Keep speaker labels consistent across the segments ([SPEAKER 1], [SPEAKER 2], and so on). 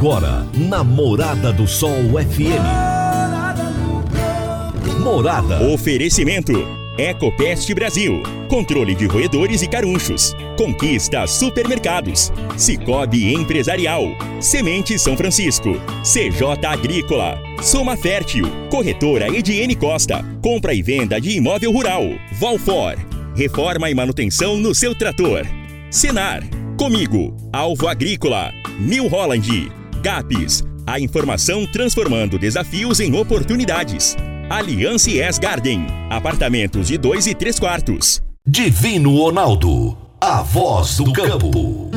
[SPEAKER 1] Agora, na Morada do Sol FM. Morada.
[SPEAKER 2] Oferecimento. Ecopest Brasil. Controle de roedores e carunchos. Conquista Supermercados. Cicobi Empresarial. Semente São Francisco. CJ Agrícola. Soma Fértil. Corretora Ediene Costa. Compra e venda de imóvel rural. Valfor. Reforma e manutenção no seu trator. Senar. Comigo. Alvo Agrícola. New Holland. GAPS. A informação transformando desafios em oportunidades. Aliança S Garden. Apartamentos de 2 e 3 quartos.
[SPEAKER 1] Divino Ronaldo. A voz do campo.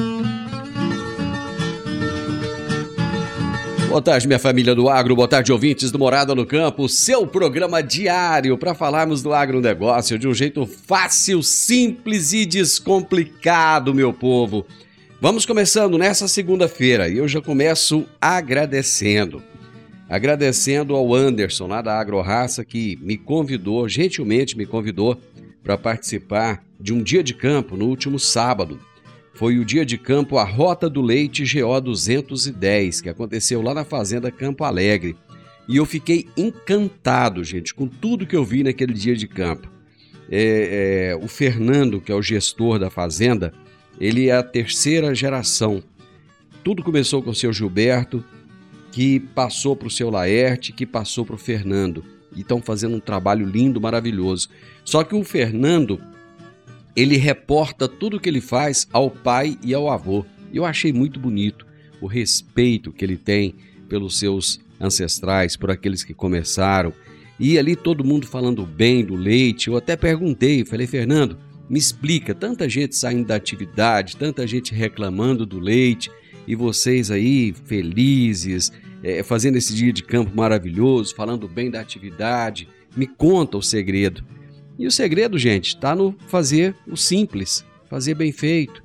[SPEAKER 3] Boa tarde, minha família do agro, boa tarde, ouvintes do Morada no Campo, seu programa diário para falarmos do agronegócio de um jeito fácil, simples e descomplicado, meu povo. Vamos começando nessa segunda-feira e eu já começo agradecendo. Agradecendo ao Anderson, lá da Agroraça, que me convidou, gentilmente me convidou, para participar de um dia de campo no último sábado. Foi o dia de campo A Rota do Leite GO 210, que aconteceu lá na Fazenda Campo Alegre. E eu fiquei encantado, gente, com tudo que eu vi naquele dia de campo. É, é, o Fernando, que é o gestor da fazenda, ele é a terceira geração. Tudo começou com o seu Gilberto, que passou para o seu Laerte, que passou para o Fernando. E estão fazendo um trabalho lindo, maravilhoso. Só que o Fernando, ele reporta tudo que ele faz ao pai e ao avô. Eu achei muito bonito o respeito que ele tem pelos seus ancestrais, por aqueles que começaram. E ali todo mundo falando bem do leite. Eu até perguntei, falei, Fernando, me explica, tanta gente saindo da atividade, tanta gente reclamando do leite e vocês aí felizes, é, fazendo esse dia de campo maravilhoso, falando bem da atividade. Me conta o segredo. E o segredo, gente, está no fazer o simples, fazer bem feito,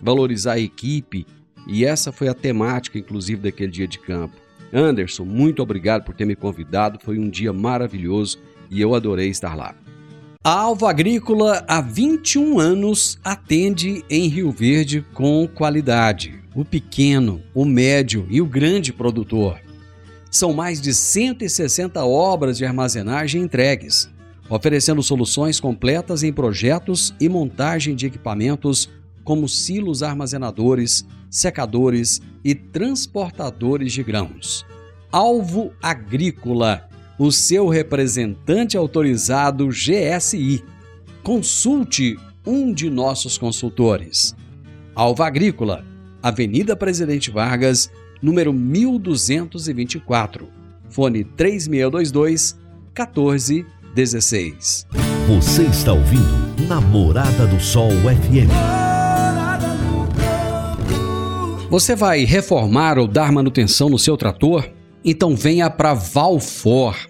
[SPEAKER 3] valorizar a equipe. E essa foi a temática, inclusive, daquele dia de campo. Anderson, muito obrigado por ter me convidado. Foi um dia maravilhoso e eu adorei estar lá. A Alva Agrícola há 21 anos atende em Rio Verde com qualidade. O pequeno, o médio e o grande produtor. São mais de 160 obras de armazenagem entregues, oferecendo soluções completas em projetos e montagem de equipamentos como silos armazenadores, secadores e transportadores de grãos. Alvo Agrícola o seu representante autorizado GSI. Consulte um de nossos consultores. Alva Agrícola, Avenida Presidente Vargas, número 1224. Fone 3622 1416.
[SPEAKER 1] Você está ouvindo Namorada do Sol FM.
[SPEAKER 3] Você vai reformar ou dar manutenção no seu trator? Então venha para Valfor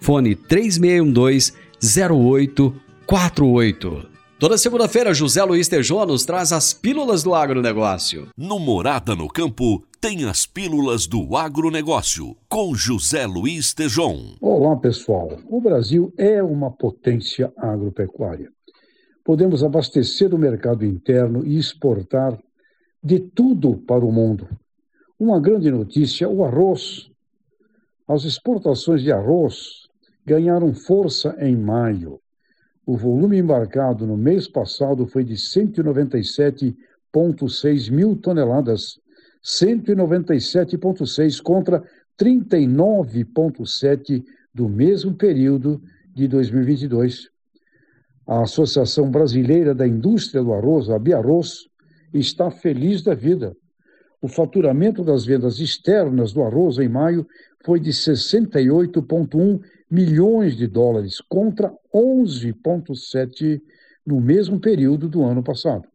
[SPEAKER 3] fone 3612-0848. Toda segunda-feira, José Luiz Tejô nos traz as pílulas do agronegócio.
[SPEAKER 1] No Morada no Campo, tem as pílulas do agronegócio, com José Luiz Tejon.
[SPEAKER 4] Olá, pessoal. O Brasil é uma potência agropecuária. Podemos abastecer o mercado interno e exportar de tudo para o mundo. Uma grande notícia: o arroz. As exportações de arroz ganharam força em maio. O volume embarcado no mês passado foi de 197,6 mil toneladas, 197,6 contra 39,7 do mesmo período de 2022. A Associação Brasileira da Indústria do Arroz, a Biarroz, está feliz da vida. O faturamento das vendas externas do arroz em maio foi de 68,1 milhões de dólares contra 11,7 no mesmo período do ano passado.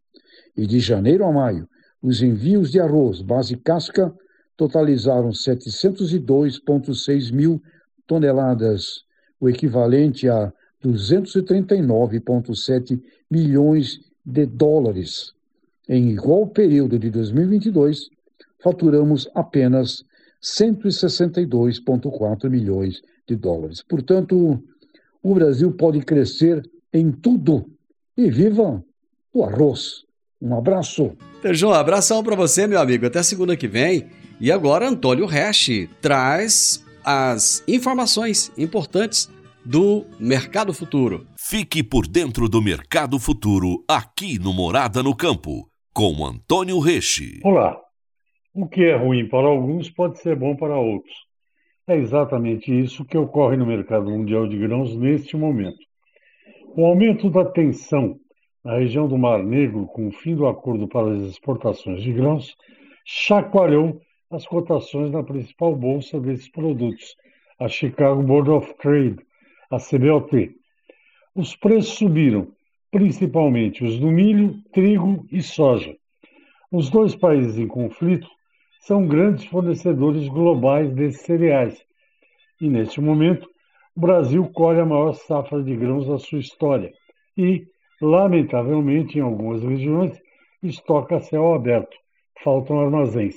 [SPEAKER 4] E de janeiro a maio, os envios de arroz base casca totalizaram 702,6 mil toneladas, o equivalente a 239,7 milhões de dólares. Em igual período de 2022, faturamos apenas 162,4 milhões de dólares. Portanto, o Brasil pode crescer em tudo. E viva o arroz! Um abraço.
[SPEAKER 3] João, abração para você, meu amigo. Até segunda que vem. E agora, Antônio Resch traz as informações importantes do Mercado Futuro.
[SPEAKER 1] Fique por dentro do Mercado Futuro aqui no Morada no Campo, com Antônio Reche.
[SPEAKER 5] Olá. O que é ruim para alguns pode ser bom para outros. É exatamente isso que ocorre no mercado mundial de grãos neste momento. O aumento da tensão na região do Mar Negro, com o fim do acordo para as exportações de grãos, chacoalhou as cotações na principal bolsa desses produtos, a Chicago Board of Trade, a CBOT. Os preços subiram, principalmente os do milho, trigo e soja. Os dois países em conflito são grandes fornecedores globais desses cereais. E, neste momento, o Brasil colhe a maior safra de grãos da sua história e, lamentavelmente, em algumas regiões, estoca céu aberto, faltam armazéns.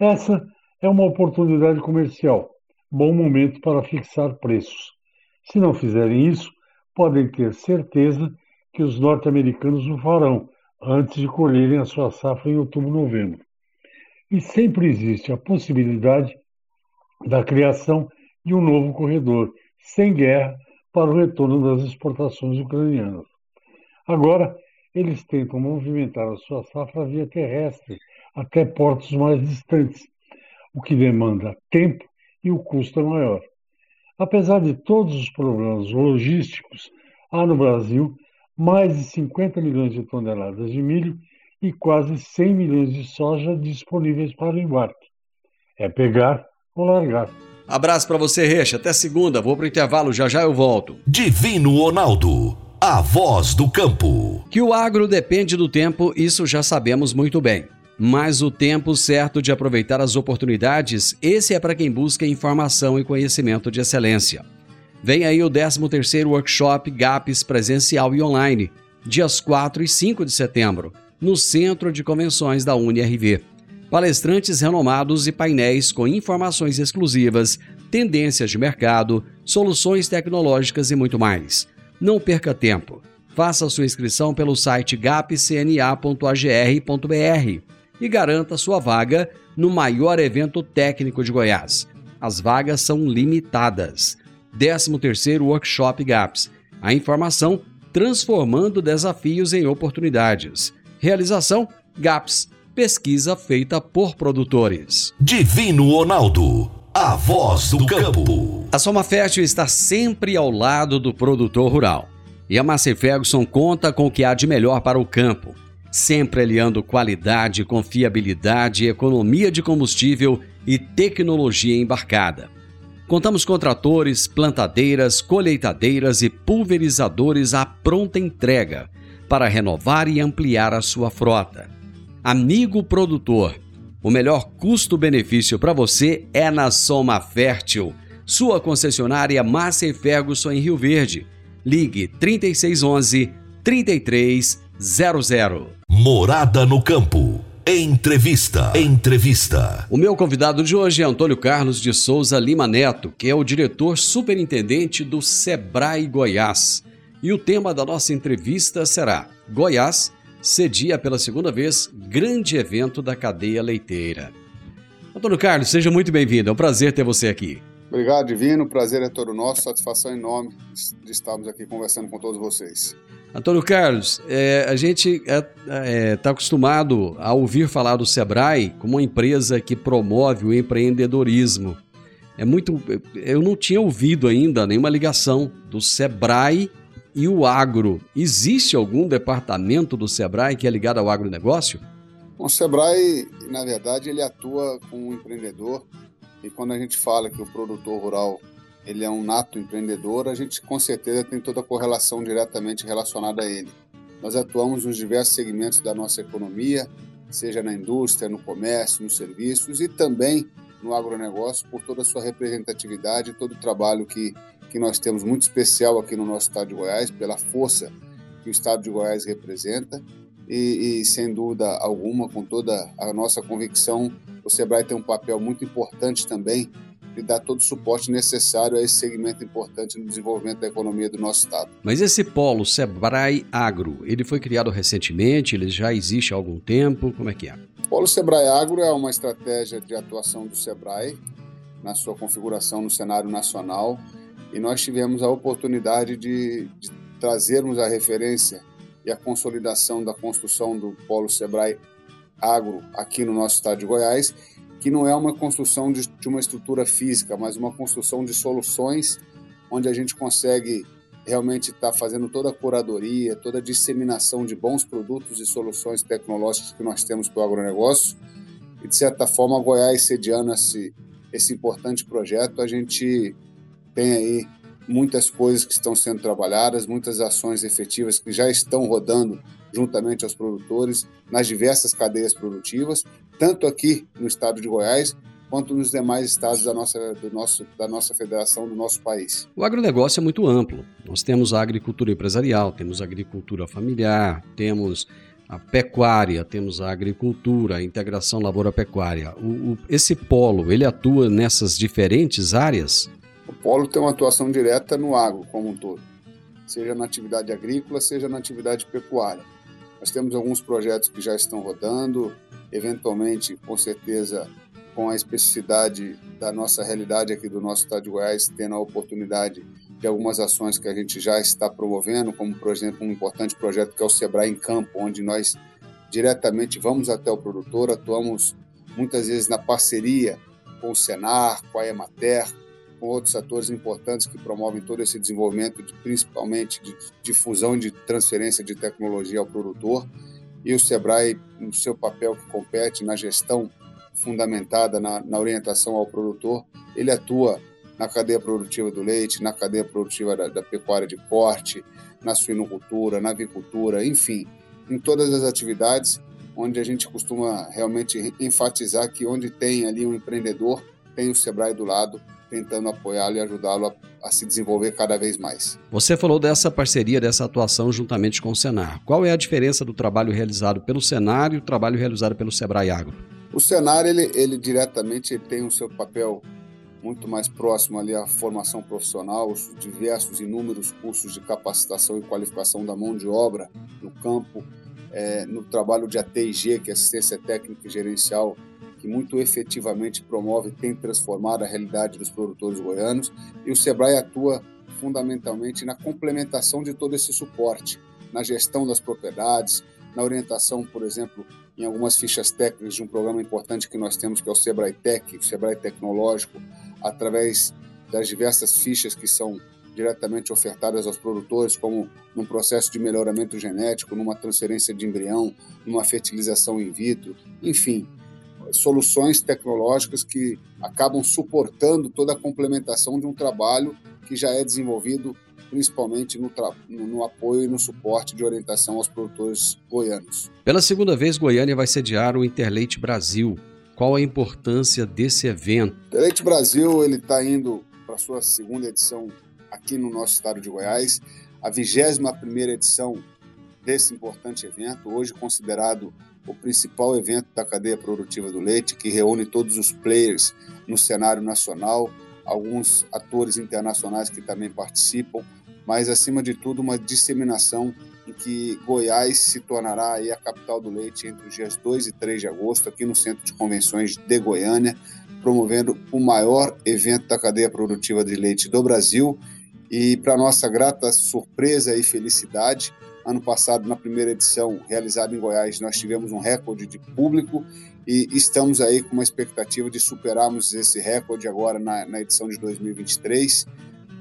[SPEAKER 5] Essa é uma oportunidade comercial, bom momento para fixar preços. Se não fizerem isso, podem ter certeza que os norte-americanos o farão antes de colherem a sua safra em outubro novembro. E sempre existe a possibilidade da criação de um novo corredor, sem guerra, para o retorno das exportações ucranianas. Agora, eles tentam movimentar a sua safra via terrestre até portos mais distantes, o que demanda tempo e o custo é maior. Apesar de todos os problemas logísticos, há no Brasil mais de 50 milhões de toneladas de milho e quase 100 milhões de soja disponíveis para o embarque. É pegar ou largar.
[SPEAKER 3] Abraço para você, Reixa. Até segunda. Vou pro intervalo, já já eu volto.
[SPEAKER 1] Divino Ronaldo, a voz do campo.
[SPEAKER 3] Que o agro depende do tempo, isso já sabemos muito bem. Mas o tempo certo de aproveitar as oportunidades, esse é para quem busca informação e conhecimento de excelência. Vem aí o 13º Workshop GAPS presencial e online, dias 4 e 5 de setembro, no Centro de Convenções da UniRV. Palestrantes renomados e painéis com informações exclusivas, tendências de mercado, soluções tecnológicas e muito mais. Não perca tempo. Faça sua inscrição pelo site gapcna.agr.br e garanta sua vaga no maior evento técnico de Goiás. As vagas são limitadas. 13º Workshop GAPS. A informação transformando desafios em oportunidades. Realização GAPS. Pesquisa feita por produtores.
[SPEAKER 1] Divino Ronaldo, a voz do campo.
[SPEAKER 3] A Soma Fértil está sempre ao lado do produtor rural. E a Massey Ferguson conta com o que há de melhor para o campo sempre aliando qualidade, confiabilidade, economia de combustível e tecnologia embarcada. Contamos com tratores, plantadeiras, colheitadeiras e pulverizadores à pronta entrega para renovar e ampliar a sua frota. Amigo produtor, o melhor custo-benefício para você é na Soma Fértil, sua concessionária Massa Ferguson em Rio Verde. Ligue 3611 3300.
[SPEAKER 1] Morada no campo. Entrevista. Entrevista.
[SPEAKER 3] O meu convidado de hoje é Antônio Carlos de Souza Lima Neto, que é o diretor superintendente do Sebrae Goiás. E o tema da nossa entrevista será: Goiás cedia pela segunda vez grande evento da cadeia leiteira. Antônio Carlos, seja muito bem-vindo. É um prazer ter você aqui.
[SPEAKER 6] Obrigado, Divino. Prazer é todo nosso. Satisfação enorme de estarmos aqui conversando com todos vocês.
[SPEAKER 3] Antônio Carlos, é, a gente está é, é, tá acostumado a ouvir falar do Sebrae como uma empresa que promove o empreendedorismo. É muito, eu não tinha ouvido ainda nenhuma ligação do Sebrae e o agro. Existe algum departamento do Sebrae que é ligado ao agronegócio?
[SPEAKER 6] O Sebrae, na verdade, ele atua com o empreendedor e quando a gente fala que o produtor rural ele é um nato empreendedor, a gente com certeza tem toda a correlação diretamente relacionada a ele. Nós atuamos nos diversos segmentos da nossa economia, seja na indústria, no comércio, nos serviços e também no agronegócio, por toda a sua representatividade, todo o trabalho que, que nós temos muito especial aqui no nosso estado de Goiás, pela força que o estado de Goiás representa. E, e, sem dúvida alguma, com toda a nossa convicção, o Sebrae tem um papel muito importante também de dar todo o suporte necessário a esse segmento importante no desenvolvimento da economia do nosso estado.
[SPEAKER 3] Mas esse polo Sebrae Agro, ele foi criado recentemente, ele já existe há algum tempo, como é que é?
[SPEAKER 6] O polo Sebrae Agro é uma estratégia de atuação do Sebrae na sua configuração no cenário nacional e nós tivemos a oportunidade de, de trazermos a referência e a consolidação da construção do polo Sebrae Agro aqui no nosso estado de Goiás que não é uma construção de, de uma estrutura física, mas uma construção de soluções onde a gente consegue realmente estar tá fazendo toda a curadoria, toda a disseminação de bons produtos e soluções tecnológicas que nós temos para o agronegócio. E, de certa forma, Goiás sediando esse, esse importante projeto, a gente tem aí muitas coisas que estão sendo trabalhadas, muitas ações efetivas que já estão rodando juntamente aos produtores nas diversas cadeias produtivas, tanto aqui no estado de Goiás, quanto nos demais estados da nossa, do nosso, da nossa federação, do nosso país.
[SPEAKER 3] O agronegócio é muito amplo. Nós temos a agricultura empresarial, temos a agricultura familiar, temos a pecuária, temos a agricultura, a integração lavoura-pecuária. O, o, esse polo, ele atua nessas diferentes áreas?
[SPEAKER 6] O polo tem uma atuação direta no agro como um todo, seja na atividade agrícola, seja na atividade pecuária. Nós temos alguns projetos que já estão rodando, eventualmente, com certeza, com a especificidade da nossa realidade aqui do nosso estado de Goiás, tendo a oportunidade de algumas ações que a gente já está promovendo, como, por exemplo, um importante projeto que é o Sebrae em Campo, onde nós diretamente vamos até o produtor, atuamos muitas vezes na parceria com o Senar, com a Emater, com outros atores importantes que promovem todo esse desenvolvimento, de, principalmente de difusão de transferência de tecnologia ao produtor. E o Sebrae, no seu papel que compete na gestão fundamentada na, na orientação ao produtor, ele atua na cadeia produtiva do leite, na cadeia produtiva da, da pecuária de corte, na suinocultura, na avicultura, enfim, em todas as atividades onde a gente costuma realmente enfatizar que onde tem ali um empreendedor, tem o Sebrae do lado, tentando apoiá-lo e ajudá-lo a, a, se desenvolver cada vez mais.
[SPEAKER 3] Você falou dessa parceria, dessa atuação juntamente com o Senar. Qual é a diferença do trabalho realizado pelo Senar e o trabalho realizado pelo Sebrae Agro?
[SPEAKER 6] O Senar, ele, ele diretamente ele tem o seu papel muito mais próximo ali à formação profissional, os diversos inúmeros cursos de capacitação e qualificação da mão de obra no campo, é, no trabalho de ATG, que é assistência técnica e gerencial que muito efetivamente promove e tem transformado a realidade dos produtores goianos, e o SEBRAE atua fundamentalmente na complementação de todo esse suporte, na gestão das propriedades, na orientação, por exemplo, em algumas fichas técnicas de um programa importante que nós temos, que é o Sebrae Tech, o Sebrae Tecnológico, através das diversas fichas que são diretamente ofertadas aos produtores, como num processo de melhoramento genético, numa transferência de embrião, numa fertilização in vitro, enfim, soluções tecnológicas que acabam suportando toda a complementação de um trabalho que já é desenvolvido principalmente no, no, apoio e no suporte de orientação aos produtores goianos.
[SPEAKER 3] Pela segunda vez, Goiânia vai sediar o Interleite Brasil. Qual a importância desse evento?
[SPEAKER 6] O Interleite Brasil ele está indo para a sua segunda edição aqui no nosso estado de Goiás, a 21 primeira edição desse importante evento, hoje considerado o principal evento da cadeia produtiva do leite, que reúne todos os players no cenário nacional, alguns atores internacionais que também participam, mas acima de tudo uma disseminação em que Goiás se tornará a capital do leite entre os dias 2 e 3 de agosto, aqui no Centro de Convenções de Goiânia, promovendo o maior evento da cadeia produtiva de leite do Brasil. E, para nossa grata surpresa e felicidade, Ano passado, na primeira edição realizada em Goiás, nós tivemos um recorde de público e estamos aí com uma expectativa de superarmos esse recorde agora na, na edição de 2023,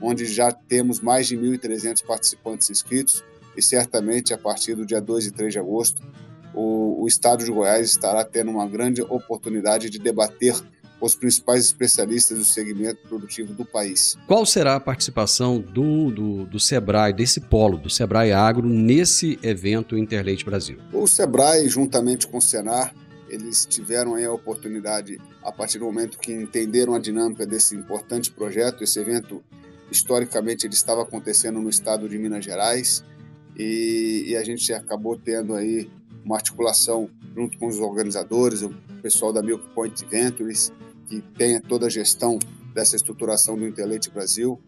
[SPEAKER 6] onde já temos mais de 1.300 participantes inscritos e certamente a partir do dia 2 e 3 de agosto o, o estado de Goiás estará tendo uma grande oportunidade de debater os principais especialistas do segmento produtivo do país.
[SPEAKER 3] Qual será a participação do, do, do Sebrae, desse polo, do Sebrae Agro, nesse evento Interleite Brasil?
[SPEAKER 6] O Sebrae, juntamente com o Senar, eles tiveram a oportunidade, a partir do momento que entenderam a dinâmica desse importante projeto, esse evento, historicamente, ele estava acontecendo no estado de Minas Gerais, e, e a gente acabou tendo aí uma articulação junto com os organizadores, o pessoal da Milk Point Ventures, que tem toda a gestão dessa estruturação do Interleite Brasil.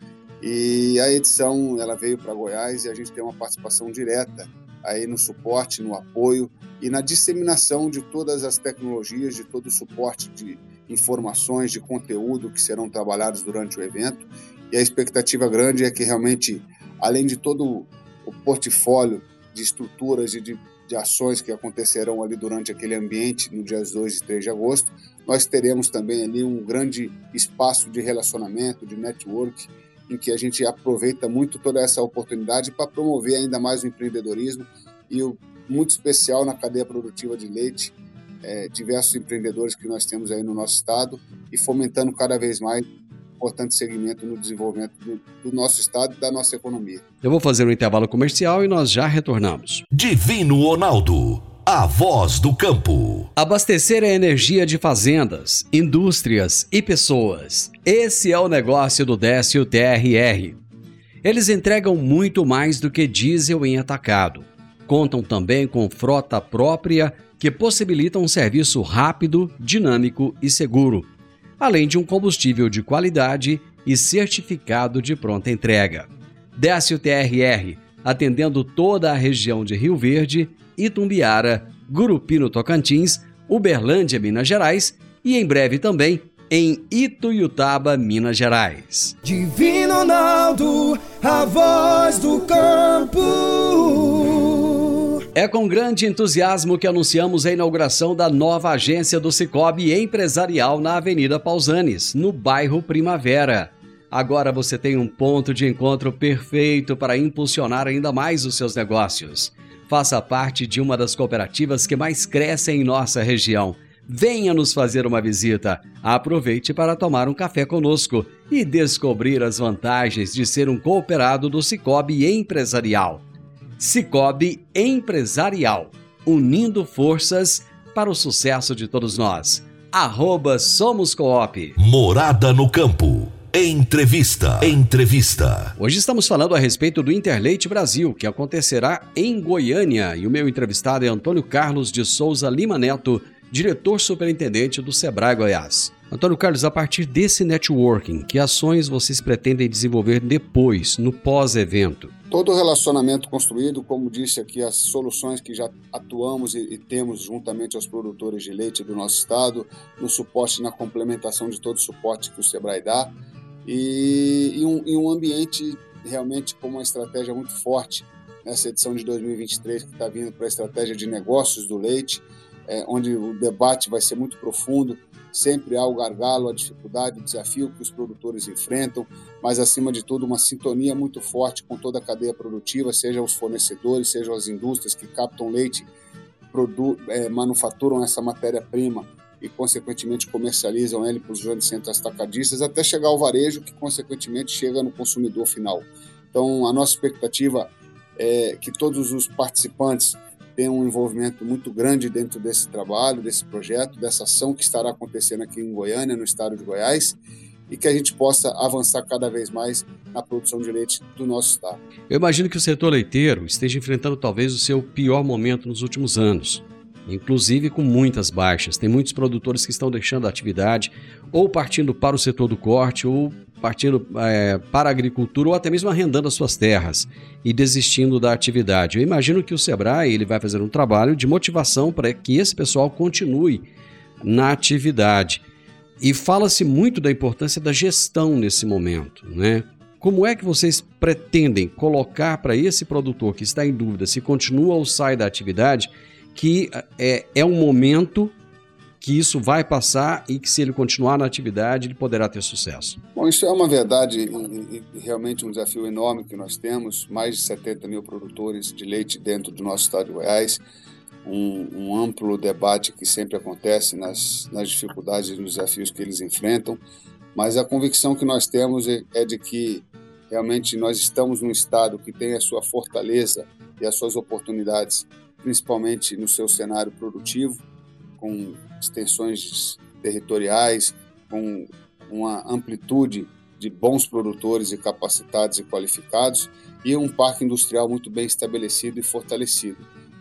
[SPEAKER 6] E a edição ela veio para Goiás e a gente tem uma participação direta aí no suporte, no apoio e na disseminação de todas as tecnologias, de todo o suporte de informações, de conteúdo que serão trabalhados durante o evento. E a expectativa grande é que realmente, além de todo o portfólio de estruturas e de de ações que acontecerão ali durante aquele ambiente no dias 2 e 3 de agosto. Nós teremos também ali um grande espaço de relacionamento, de network, em que a gente aproveita muito toda essa oportunidade para promover ainda mais o empreendedorismo e o muito especial na cadeia produtiva de leite, é, diversos empreendedores que nós temos aí no nosso estado e fomentando cada vez mais importante segmento no desenvolvimento do, do, nosso estado e da nossa economia.
[SPEAKER 3] Eu vou fazer um intervalo comercial e nós já retornamos.
[SPEAKER 1] Divino Ronaldo, a voz do campo.
[SPEAKER 3] Abastecer a energia de fazendas, indústrias e pessoas. Esse é o negócio do Décio TRR. Eles entregam muito mais do que diesel em atacado. Contam também com frota própria que possibilita um serviço rápido, dinâmico e seguro além de um combustível de qualidade e certificado de pronta entrega. Décio TRR, atendendo toda a região de Rio Verde, Itumbiara, Gurupi no Tocantins, Uberlândia, Minas Gerais e em breve também em Ituiutaba, Minas Gerais.
[SPEAKER 7] Divino Ronaldo, a voz do campo.
[SPEAKER 3] É com grande entusiasmo que anunciamos a inauguração da nova agência do Cicobi Empresarial na Avenida Pausanes, no bairro Primavera. Agora você tem um ponto de encontro perfeito para impulsionar ainda mais os seus negócios. Faça parte de uma das cooperativas que mais crescem em nossa região. Venha nos fazer uma visita. Aproveite para tomar um café conosco e descobrir as vantagens de ser um cooperado do Cicobi Empresarial. Cicobi Empresarial, unindo forças para o sucesso de todos nós. Arroba Somos Coop.
[SPEAKER 1] Morada no Campo. Entrevista. Entrevista.
[SPEAKER 3] Hoje estamos falando a respeito do Interleite Brasil, que acontecerá em Goiânia. E o meu entrevistado é Antônio Carlos de Souza Lima Neto, diretor superintendente do Sebrae Goiás. Antônio Carlos, a partir desse networking, que ações vocês pretendem desenvolver depois, no pós-evento?
[SPEAKER 6] Todo relacionamento construído, como disse aqui, as soluções que já atuamos e, temos juntamente aos produtores de leite do nosso estado, no suporte, na complementação de todo o suporte que o Sebrae dá, e, um, um ambiente realmente com uma estratégia muito forte nessa edição de 2023 que está vindo para a estratégia de negócios do leite, é, onde o debate vai ser muito profundo Sempre há o gargalo, a dificuldade, o desafio que os produtores enfrentam, mas acima de tudo uma sintonia muito forte com toda a cadeia produtiva, seja os fornecedores, sejam as indústrias que captam leite, é, manufaturam essa matéria-prima e, consequentemente, comercializam ele para os grandes centros atacadistas, até chegar ao varejo, que, consequentemente, chega no consumidor final. Então, a nossa expectativa é que todos os participantes tem um envolvimento muito grande dentro desse trabalho, desse projeto, dessa ação que estará acontecendo aqui em Goiânia, no estado de Goiás, e que a gente possa avançar cada vez mais na produção de leite do nosso estado.
[SPEAKER 3] Eu imagino que o setor leiteiro esteja enfrentando talvez o seu pior momento nos últimos anos, inclusive com muitas baixas. Tem muitos produtores que estão deixando a atividade ou partindo para o setor do corte ou partindo é, para a agricultura ou até mesmo arrendando as suas terras e desistindo da atividade. Eu imagino que o Sebrae ele vai fazer um trabalho de motivação para que esse pessoal continue na atividade. E fala-se muito da importância da gestão nesse momento, né? Como é que vocês pretendem colocar para esse produtor que está em dúvida se continua ou sai da atividade que é, é um momento que isso vai passar e que se ele continuar na atividade ele poderá ter sucesso?
[SPEAKER 6] Bom, isso é uma verdade e, realmente um desafio enorme que nós temos, mais de 70 mil produtores de leite dentro do nosso estado de Goiás. um, um, amplo debate que sempre acontece nas, nas dificuldades e nos desafios que eles enfrentam, mas a convicção que nós temos é, é de que realmente nós estamos num estado que tem a sua fortaleza e as suas oportunidades, principalmente no seu cenário produtivo, com extensões territoriais, com uma amplitude de bons produtores e capacitados e qualificados e um parque industrial muito bem estabelecido e fortalecido.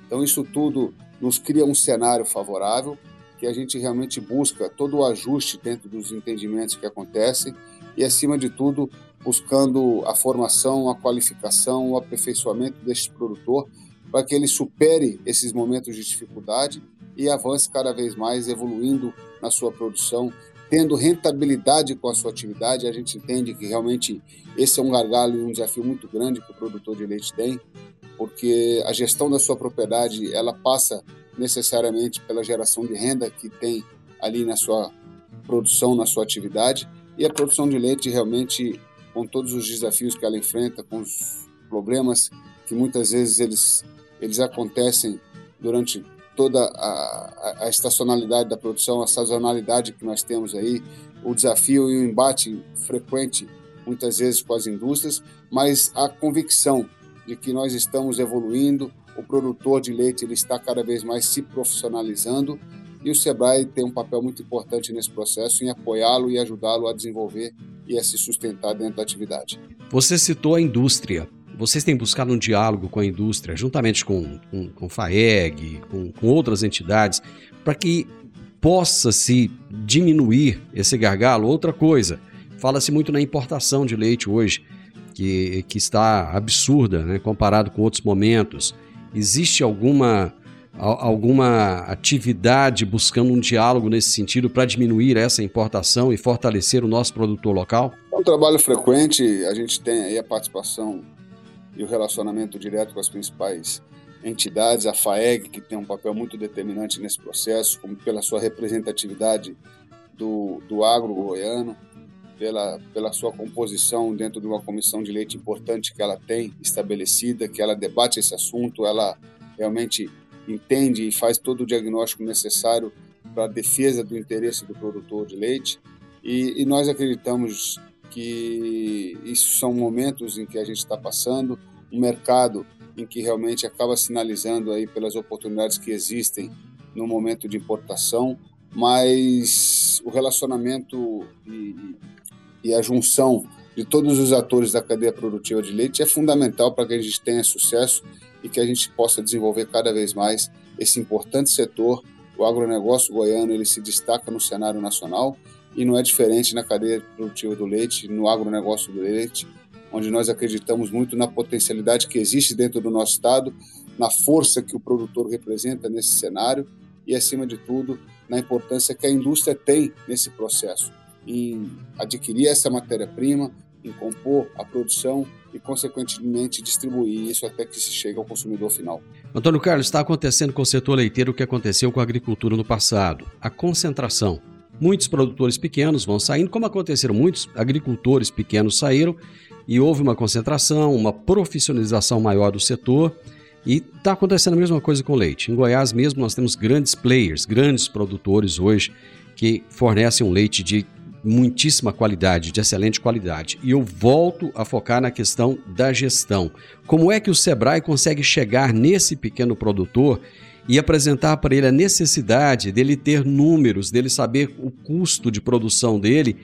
[SPEAKER 6] Então, isso tudo nos cria um cenário favorável que a gente realmente busca todo o ajuste dentro dos entendimentos que acontecem e, acima de tudo, buscando a formação, a qualificação, o aperfeiçoamento deste produtor para que ele supere esses momentos de dificuldade e avance cada vez mais, evoluindo na sua produção, tendo rentabilidade com a sua atividade. A gente entende que realmente esse é um gargalo e um desafio muito grande que o produtor de leite tem, porque a gestão da sua propriedade ela passa necessariamente pela geração de renda que tem ali na sua produção, na sua atividade, e a produção de leite realmente com todos os desafios que ela enfrenta, com os problemas que muitas vezes eles eles acontecem durante toda a, a, estacionalidade da produção, a sazonalidade que nós temos aí, o desafio e o embate frequente, muitas vezes com as indústrias, mas a convicção de que nós estamos evoluindo, o produtor de leite ele está cada vez mais se profissionalizando e o Sebrae tem um papel muito importante nesse processo em apoiá-lo e ajudá-lo a desenvolver e a se sustentar dentro da atividade.
[SPEAKER 3] Você citou a indústria vocês têm buscado um diálogo com a indústria, juntamente com, com, com FAEG, com, com outras entidades, para que possa se diminuir esse gargalo. Outra coisa, fala-se muito na importação de leite hoje, que, que está absurda né, comparado com outros momentos. Existe alguma, alguma atividade buscando um diálogo nesse sentido para diminuir essa importação e fortalecer o nosso produtor local?
[SPEAKER 6] É um trabalho frequente, a gente tem aí a participação e o relacionamento direto com as principais entidades, a FAEG, que tem um papel muito determinante nesse processo, como pela sua representatividade do, do agro goiano, pela, pela sua composição dentro de uma comissão de leite importante que ela tem estabelecida, que ela debate esse assunto, ela realmente entende e faz todo o diagnóstico necessário para a defesa do interesse do produtor de leite. E, e nós acreditamos que isso são momentos em que a gente está passando, um mercado em que realmente acaba sinalizando aí pelas oportunidades que existem no momento de importação, mas o relacionamento e, e a junção de todos os atores da cadeia produtiva de leite é fundamental para que a gente tenha sucesso e que a gente possa desenvolver cada vez mais esse importante setor. O agronegócio goiano ele se destaca no cenário nacional e não é diferente na cadeia produtiva do leite, no agronegócio do leite, onde nós acreditamos muito na potencialidade que existe dentro do nosso estado, na força que o produtor representa nesse cenário e, acima de tudo, na importância que a indústria tem nesse processo, em adquirir essa matéria-prima, em compor a produção e, consequentemente, distribuir isso até que se chegue ao consumidor final.
[SPEAKER 3] Antônio Carlos, está acontecendo com o setor leiteiro o que aconteceu com a agricultura no passado: a concentração. Muitos produtores pequenos vão saindo, como aconteceram, muitos agricultores pequenos saíram e houve uma concentração, uma profissionalização maior do setor. E está acontecendo a mesma coisa com leite. Em Goiás mesmo nós temos grandes players, grandes produtores hoje que fornecem um leite de muitíssima qualidade, de excelente qualidade. E eu volto a focar na questão da gestão. Como é que o Sebrae consegue chegar nesse pequeno produtor e apresentar para ele a necessidade dele ter números, dele saber o custo de produção dele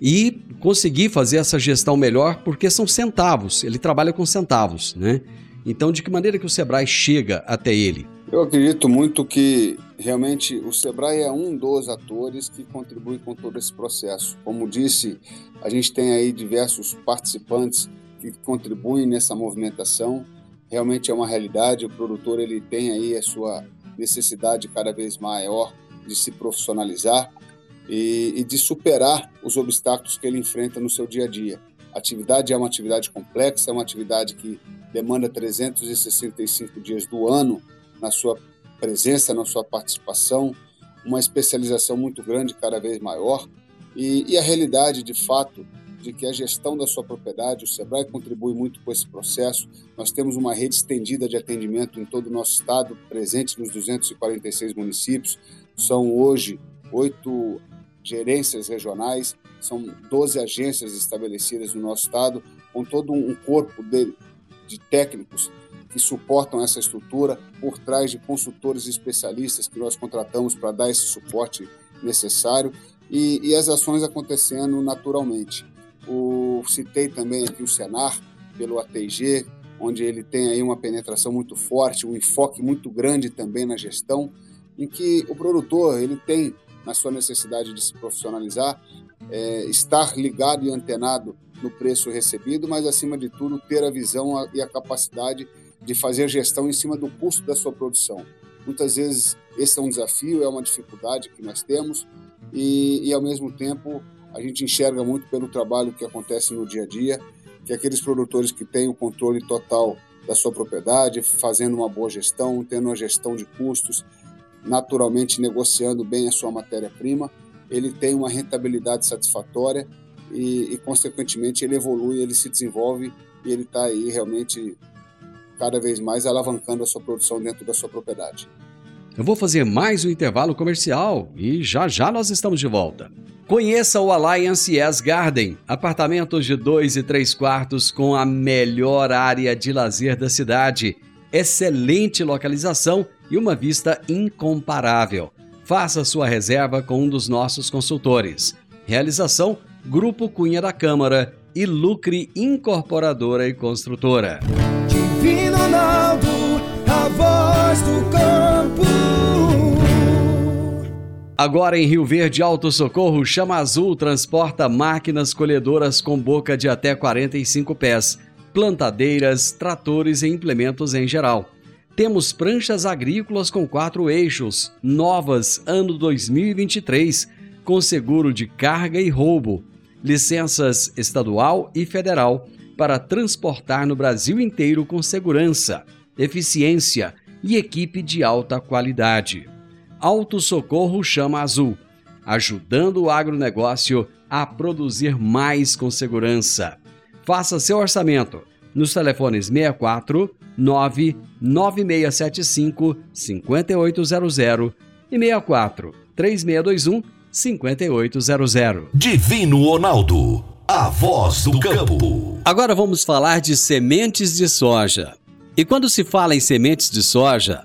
[SPEAKER 3] e conseguir fazer essa gestão melhor, porque são centavos, ele trabalha com centavos, né? Então, de que maneira que o Sebrae chega até ele?
[SPEAKER 6] Eu acredito muito que realmente o Sebrae é um dos atores que contribui com todo esse processo. Como disse, a gente tem aí diversos participantes que contribuem nessa movimentação realmente é uma realidade. O produtor ele tem aí a sua necessidade cada vez maior de se profissionalizar e, e de superar os obstáculos que ele enfrenta no seu dia a dia. A atividade é uma atividade complexa, é uma atividade que demanda 365 dias do ano na sua presença, na sua participação, uma especialização muito grande, cada vez maior. E, e a realidade, de fato, de que a gestão da sua propriedade, o Sebrae contribui muito com esse processo. Nós temos uma rede estendida de atendimento em todo o nosso estado, presente nos 246 municípios. São hoje oito gerências regionais, são 12 agências estabelecidas no nosso estado, com todo um corpo de, de técnicos que suportam essa estrutura, por trás de consultores especialistas que nós contratamos para dar esse suporte necessário e, e as ações acontecendo naturalmente. O, citei também aqui o Senar, pelo ATG, onde ele tem aí uma penetração muito forte, um enfoque muito grande também na gestão, em que o produtor ele tem na sua necessidade de se profissionalizar, é, estar ligado e antenado no preço recebido, mas acima de tudo ter a visão e a capacidade de fazer gestão em cima do custo da sua produção. Muitas vezes esse é um desafio, é uma dificuldade que nós temos e, e ao mesmo tempo a gente enxerga muito pelo trabalho que acontece no dia a dia, que aqueles produtores que têm o controle total da sua propriedade, fazendo uma boa gestão, tendo uma gestão de custos, naturalmente negociando bem a sua matéria-prima, ele tem uma rentabilidade satisfatória e, e, consequentemente, ele evolui, ele se desenvolve e ele está aí realmente cada vez mais alavancando a sua produção dentro da sua propriedade.
[SPEAKER 3] Eu vou fazer mais um intervalo comercial e já já nós estamos de volta. Conheça o Alliance Yes Garden, apartamentos de 2 e 3 quartos com a melhor área de lazer da cidade, excelente localização e uma vista incomparável. Faça sua reserva com um dos nossos consultores. Realização: Grupo Cunha da Câmara e Lucre Incorporadora e Construtora. Agora em Rio Verde, Alto Socorro, Chama Azul transporta máquinas colhedoras com boca de até 45 pés, plantadeiras, tratores e implementos em geral. Temos pranchas agrícolas com quatro eixos, novas, ano 2023, com seguro de carga e roubo, licenças estadual e federal para transportar no Brasil inteiro com segurança, eficiência e equipe de alta qualidade. Auto Socorro Chama Azul, ajudando o agronegócio a produzir mais com segurança. Faça seu orçamento nos telefones 64 99675 5800 e 64 3621 5800.
[SPEAKER 1] Divino Ronaldo, a voz do campo.
[SPEAKER 3] Agora vamos falar de sementes de soja. E quando se fala em sementes de soja,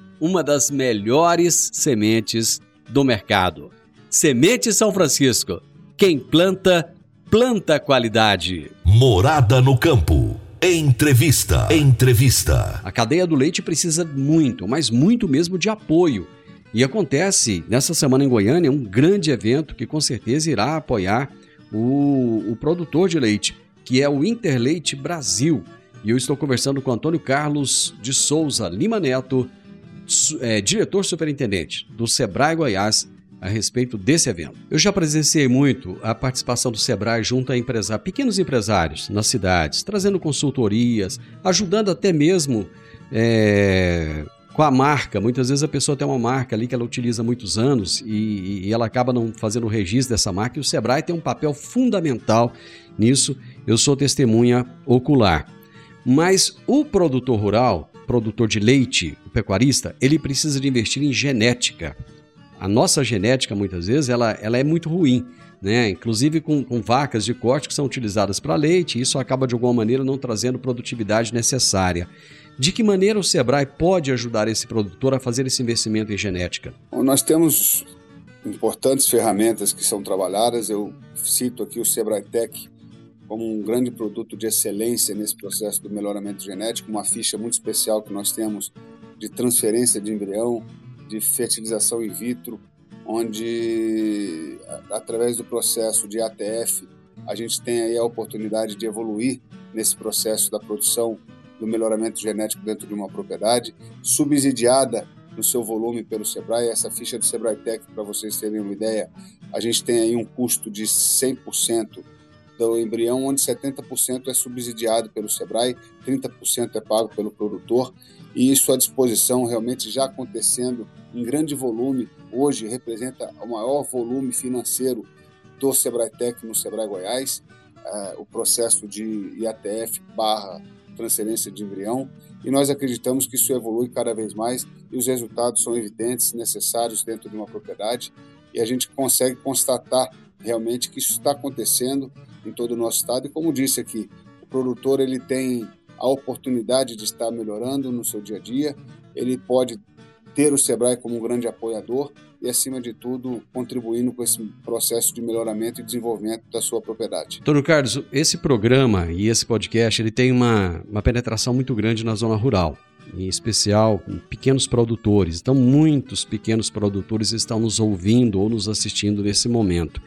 [SPEAKER 3] uma das melhores sementes do mercado. Semente São Francisco. Quem planta, planta qualidade.
[SPEAKER 1] Morada no campo. Entrevista. Entrevista.
[SPEAKER 3] A cadeia do leite precisa muito, mas muito mesmo de apoio. E acontece nessa semana em Goiânia um grande evento que com certeza irá apoiar o, o produtor de leite, que é o Interleite Brasil. E eu estou conversando com Antônio Carlos de Souza Lima Neto, é, diretor superintendente do Sebrae Goiás a respeito desse evento. Eu já presenciei muito a participação do Sebrae junto a empresários, pequenos empresários nas cidades, trazendo consultorias, ajudando até mesmo é, com a marca. Muitas vezes a pessoa tem uma marca ali que ela utiliza há muitos anos e, e ela acaba não fazendo o registro dessa marca e o Sebrae tem um papel fundamental nisso. Eu sou testemunha ocular. Mas o produtor rural, produtor de leite, o pecuarista, ele precisa de investir em genética. A nossa genética, muitas vezes, ela, ela é muito ruim, né? inclusive com, com vacas de corte que são utilizadas para leite, isso acaba, de alguma maneira, não trazendo produtividade necessária. De que maneira o Sebrae pode ajudar esse produtor a fazer esse investimento em genética?
[SPEAKER 6] Bom, nós temos importantes ferramentas que são trabalhadas. Eu cito aqui o Sebrae Tech, como um grande produto de excelência nesse processo do melhoramento genético, uma ficha muito especial que nós temos de transferência de embrião, de fertilização in vitro, onde, através do processo de ATF, a gente tem aí a oportunidade de evoluir nesse processo da produção do melhoramento genético dentro de uma propriedade, subsidiada no seu volume pelo Sebrae. Essa ficha do Sebrae Tech, para vocês terem uma ideia, a gente tem aí um custo de 100% do embrião, onde 70% é subsidiado pelo Sebrae, 30% é pago pelo produtor, e isso à disposição realmente já acontecendo em grande volume. Hoje representa o maior volume financeiro do Sebrae Tech no Sebrae Goiás, uh, o processo de IATF barra transferência de embrião, e nós acreditamos que isso evolui cada vez mais e os resultados são evidentes, necessários dentro de uma propriedade, e a gente consegue constatar realmente que isso está acontecendo em todo o nosso estado. E como disse aqui, o produtor ele tem a oportunidade de estar melhorando no seu dia a dia, ele pode ter o Sebrae como um grande apoiador e, acima de tudo, contribuindo com esse processo de melhoramento e desenvolvimento da sua propriedade.
[SPEAKER 3] Doutor Carlos, esse programa e esse podcast ele tem uma, uma penetração muito grande na zona rural, em especial pequenos produtores. Então, muitos pequenos produtores estão nos ouvindo ou nos assistindo nesse momento.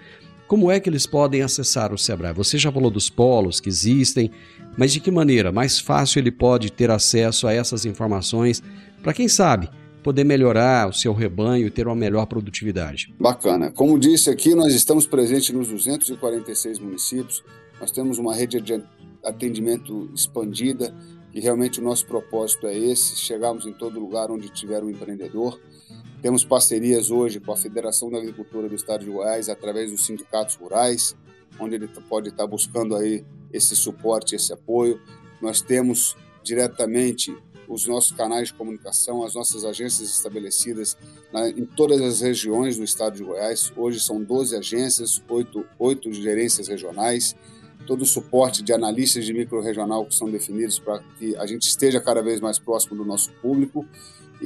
[SPEAKER 3] Como é que eles podem acessar o Sebrae? Você já falou dos polos que existem, mas de que maneira mais fácil ele pode ter acesso a essas informações para quem sabe poder melhorar o seu rebanho e ter uma melhor produtividade?
[SPEAKER 6] Bacana. Como disse aqui, nós estamos presentes nos 246 municípios. Nós temos uma rede de atendimento expandida e realmente o nosso propósito é esse, chegarmos em todo lugar onde tiver um empreendedor. Temos parcerias hoje com a Federação da Agricultura do Estado de Goiás, através dos sindicatos rurais, onde ele pode estar buscando aí esse suporte, esse apoio. Nós temos diretamente os nossos canais de comunicação, as nossas agências estabelecidas na, em todas as regiões do estado de Goiás. Hoje são 12 agências, 8, 8 gerências regionais, todo o suporte de analistas de micro-regional que são definidos para que a gente esteja cada vez mais próximo do nosso público.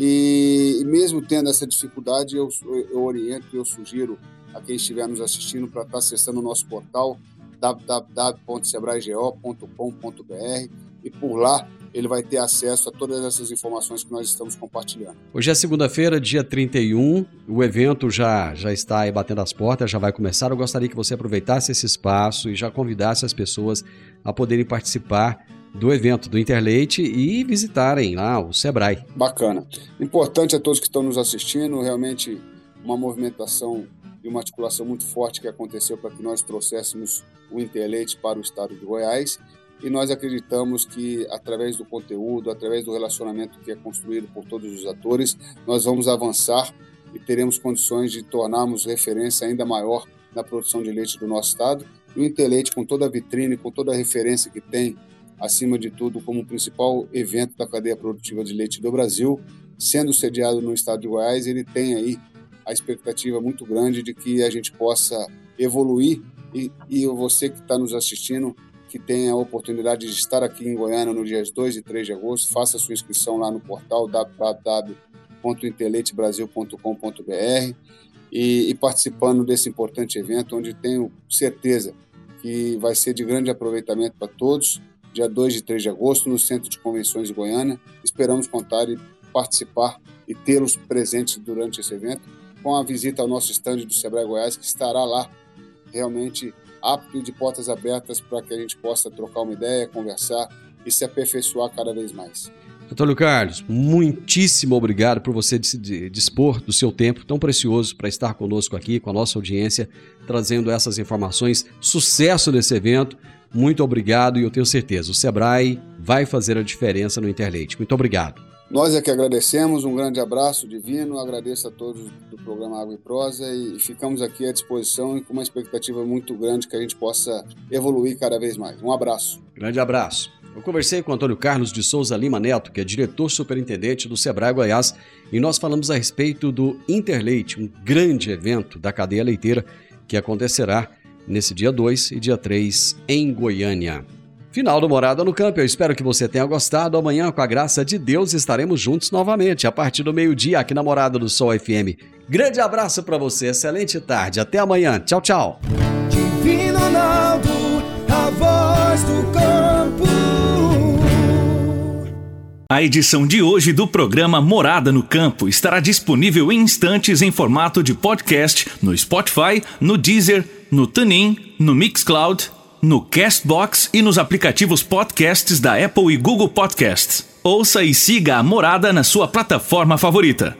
[SPEAKER 6] E, e mesmo tendo essa dificuldade, eu, eu oriento e eu sugiro a quem estiver nos assistindo para estar acessando o nosso portal www.sebraego.com.br e por lá ele vai ter acesso a todas essas informações que nós estamos compartilhando.
[SPEAKER 3] Hoje é segunda-feira, dia 31, o evento já, já está aí batendo as portas, já vai começar. Eu gostaria que você aproveitasse esse espaço e já convidasse as pessoas a poderem participar do evento do Interleite e visitarem lá o Sebrae.
[SPEAKER 6] Bacana. Importante a todos que estão nos assistindo, realmente uma movimentação e uma articulação muito forte que aconteceu para que nós trouxéssemos o Interleite para o estado de Goiás e nós acreditamos que através do conteúdo, através do relacionamento que é construído por todos os atores, nós vamos avançar e teremos condições de tornarmos referência ainda maior na produção de leite do nosso estado. E o Interleite, com toda a vitrine, com toda a referência que tem, acima de tudo, como o principal evento da cadeia produtiva de leite do Brasil, sendo sediado no estado de Goiás, ele tem aí a expectativa muito grande de que a gente possa evoluir. E, e você que está nos assistindo que tenha a oportunidade de estar aqui em Goiânia no dias 2 e 3 de agosto, faça sua inscrição lá no portal www.inteleitebrasil.com.br e, e participando desse importante evento, onde tenho certeza que vai ser de grande aproveitamento para todos, dia 2 e 3 de agosto, no Centro de Convenções de Goiânia. Esperamos contar e participar e tê-los presentes durante esse evento, com a visita ao nosso estande do Sebrae Goiás, que estará lá realmente apto e de portas abertas para que a gente possa trocar uma ideia, conversar e se aperfeiçoar cada vez mais.
[SPEAKER 3] Antônio Carlos, muitíssimo obrigado por você dispor do seu tempo tão precioso para estar conosco aqui, com a nossa audiência, trazendo essas informações. Sucesso nesse evento. Muito obrigado e eu tenho certeza, o Sebrae vai fazer a diferença no Interleite. Muito obrigado.
[SPEAKER 6] Nós é que agradecemos, um grande abraço divino, agradeço a todos do programa Água e Prosa e ficamos aqui à disposição e com uma expectativa muito grande que a gente possa evoluir cada vez mais. Um abraço.
[SPEAKER 3] Grande abraço. Eu conversei com Antônio Carlos de Souza Lima Neto, que é diretor superintendente do Sebrae Goiás, e nós falamos a respeito do Interleite, um grande evento da cadeia leiteira que acontecerá nesse dia 2 e dia 3 em Goiânia. Final do Morada no Campo. Eu espero que você tenha gostado. Amanhã, com a graça de Deus, estaremos juntos novamente a partir do meio-dia aqui na Morada do Sol FM. Grande abraço para você, excelente tarde. Até amanhã. Tchau, tchau. Divino Ronaldo, a voz do campo.
[SPEAKER 2] A edição de hoje do programa Morada no Campo estará disponível em instantes em formato de podcast no Spotify, no Deezer, no TuneIn, no Mixcloud
[SPEAKER 8] no Castbox e nos aplicativos podcasts da Apple e Google Podcasts. Ouça e siga a Morada na sua plataforma favorita.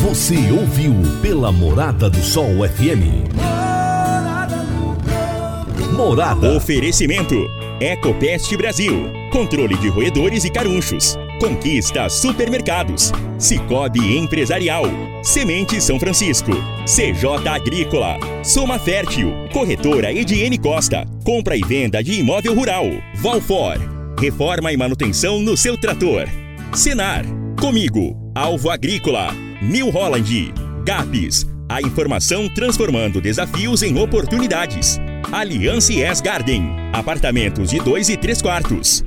[SPEAKER 1] Você ouviu pela Morada do Sol FM. Morada.
[SPEAKER 2] Oferecimento: Ecopest Brasil. Controle de roedores e carunchos. Conquista Supermercados. Cicobi Empresarial. Semente São Francisco. CJ Agrícola. Soma Fértil. Corretora Ediene Costa. Compra e venda de imóvel rural. Valfor. Reforma e manutenção no seu trator. Senar. Comigo. Alvo Agrícola. New Holland. GAPS. A informação transformando desafios em oportunidades. Aliança S Garden. Apartamentos de 2 e 3 quartos.